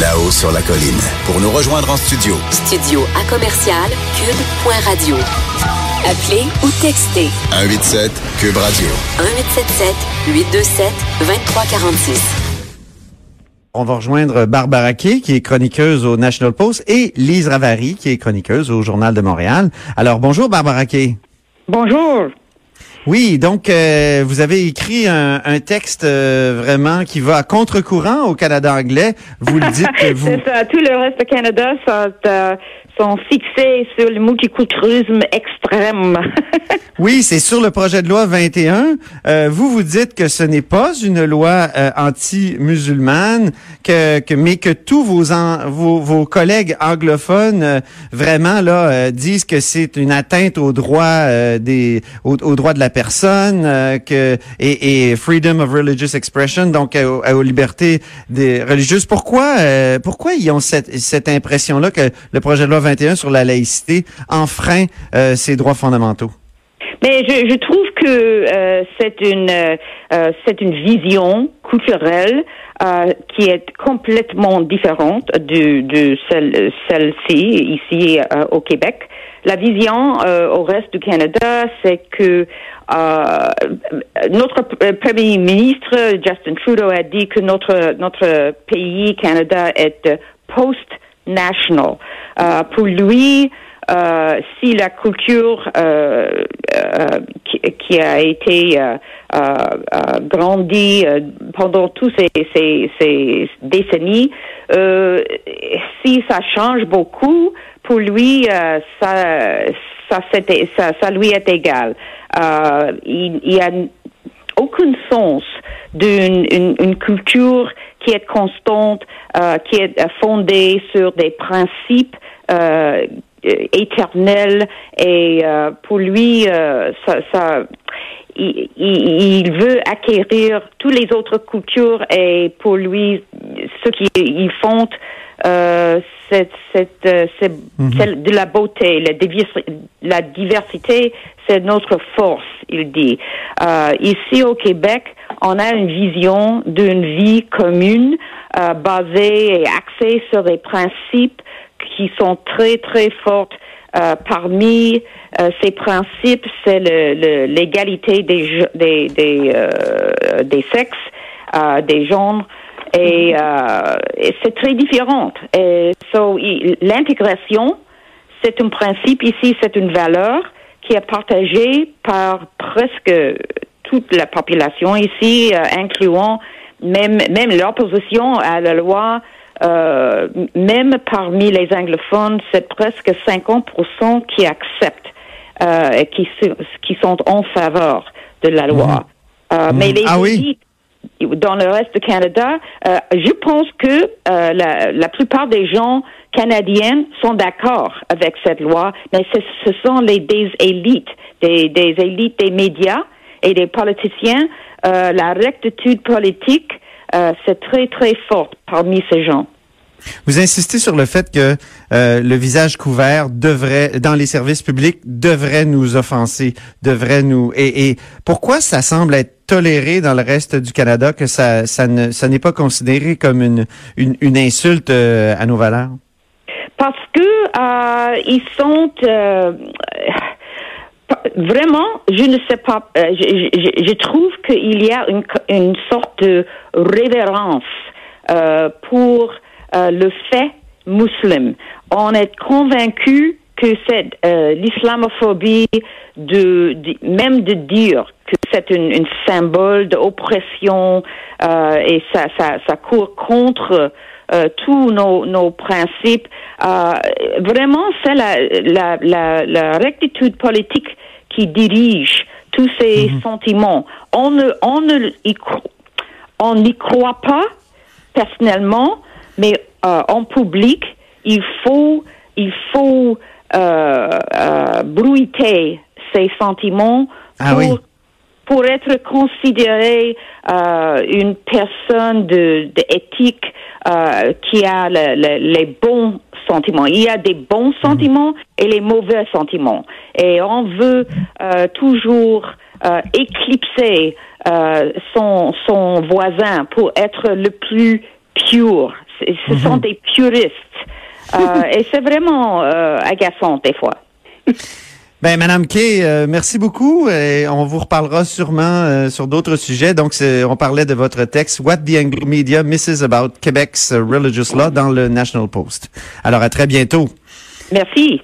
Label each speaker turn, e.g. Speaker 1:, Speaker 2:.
Speaker 1: Là-haut sur la colline. Pour nous rejoindre en studio.
Speaker 2: Studio à commercial cube.radio. Appelez ou textez
Speaker 1: 187 Cube Radio.
Speaker 2: 1877 827 2346.
Speaker 3: On va rejoindre Barbara Kay, qui est chroniqueuse au National Post, et Lise Ravary, qui est chroniqueuse au Journal de Montréal. Alors, bonjour Barbara Kay.
Speaker 4: Bonjour.
Speaker 3: Oui, donc euh, vous avez écrit un, un texte euh, vraiment qui va à contre-courant au Canada anglais. Vous le dites que vous...
Speaker 4: C'est ça. Tout le reste du Canada sont, euh, sont fixés sur le multiculturalisme extrême.
Speaker 3: oui, c'est sur le projet de loi 21. Euh, vous vous dites que ce n'est pas une loi euh, anti-musulmane, que, que mais que tous vos, en, vos, vos collègues anglophones euh, vraiment là euh, disent que c'est une atteinte aux droits des aux, aux, droits de la personne, que et, et, freedom of religious expression, donc aux, aux libertés des religieuses. Pourquoi pourquoi ils ont cette cette impression là que le projet de loi 21 sur la laïcité enfreint euh, ces droits fondamentaux?
Speaker 4: Mais je, je trouve que euh, c'est une euh, c'est une vision culturelle euh, qui est complètement différente de, de celle celle-ci ici euh, au Québec. La vision au reste du Canada, c'est que notre premier ministre Justin Trudeau a dit que notre notre pays Canada est post national. Euh, pour lui, euh, si la culture euh, qui, qui, a été grandie pendant toutes ces, ces, ces décennies, si ça change beaucoup, pour lui, ça, ça, ça, ça, lui est égal. il, il a aucun sens d'une une, une culture qui est constante, euh, qui est fondée sur des principes euh, éternels et euh, pour lui, euh, ça, ça il, il, veut acquérir toutes les autres cultures et pour lui, ce qu'ils font, euh, c'est, c'est, c'est, mm-hmm. de la beauté, la, la diversité, c'est notre force, il dit. Euh, ici au Québec, on a une vision d'une vie commune euh, basée et axée sur des principes qui sont très, très forts. Euh, parmi euh, ces principes, c'est l'égalité des, des, des, euh, des sexes, des genres, et, et, c'est très différent. Et so, l'intégration, c'est un principe ici, c'est une valeur qui est partagée par presque toute la population ici, incluant même, même l'opposition à la loi, euh, même parmi les anglophones, c'est presque 50% qui acceptent euh, et qui, qui sont en faveur de la loi.
Speaker 3: Mmh.
Speaker 4: Euh, Mais
Speaker 3: mmh.
Speaker 4: les
Speaker 3: ah oui?
Speaker 4: dans le reste du Canada, euh, je pense que euh, la, la, plupart des gens canadiens sont d'accord avec cette loi, mais ce, sont les des élites, des, des élites des médias et des politiciens, euh, la rectitude politique, euh, c'est très, très forte parmi ces gens.
Speaker 3: Vous insistez sur le fait que euh, le visage couvert devrait, dans les services publics, devrait nous offenser, devrait nous. Et, et, pourquoi ça semble être toléré dans le reste du Canada que ça, ça ne, ça n'est pas considéré comme une, une, une insulte euh, à nos valeurs?
Speaker 4: Parce que euh, ils sont vraiment, je ne sais pas. Euh, je, je, je, trouve qu'il y a une, une, sorte de révérence euh, pour euh, le fait musulman. On est convaincu que c'est euh, l'islamophobie de, de, même de dire c'est une, une, symbole d'oppression euh, et ça, ça, ça court contre euh, tous nos, nos principes. Euh, vraiment, c'est la, la, la, la, rectitude politique qui dirige tous ces -hmm. sentiments. On ne, on ne y, on n'y croit pas personnellement, mais euh, en public, il faut, il faut euh, euh, bruiter ses sentiments
Speaker 3: Ah
Speaker 4: pour,
Speaker 3: oui.
Speaker 4: Pour être considéré euh, une personne de, de éthique euh, qui a le- le- les bons sentiments. Il y a des bons sentiments et les mauvais sentiments. Et on veut euh, toujours éclipser son, son voisin pour être le plus pur. Ce sont des puristes. Et c'est vraiment agaçant des fois.
Speaker 3: Ben, Madame Kay, euh, merci beaucoup. Et on vous reparlera sûrement euh, sur d'autres sujets. Donc, on parlait de votre texte What the Anglo Media Misses About Quebec's Religious Law dans le National Post. Alors, à très bientôt.
Speaker 4: Merci.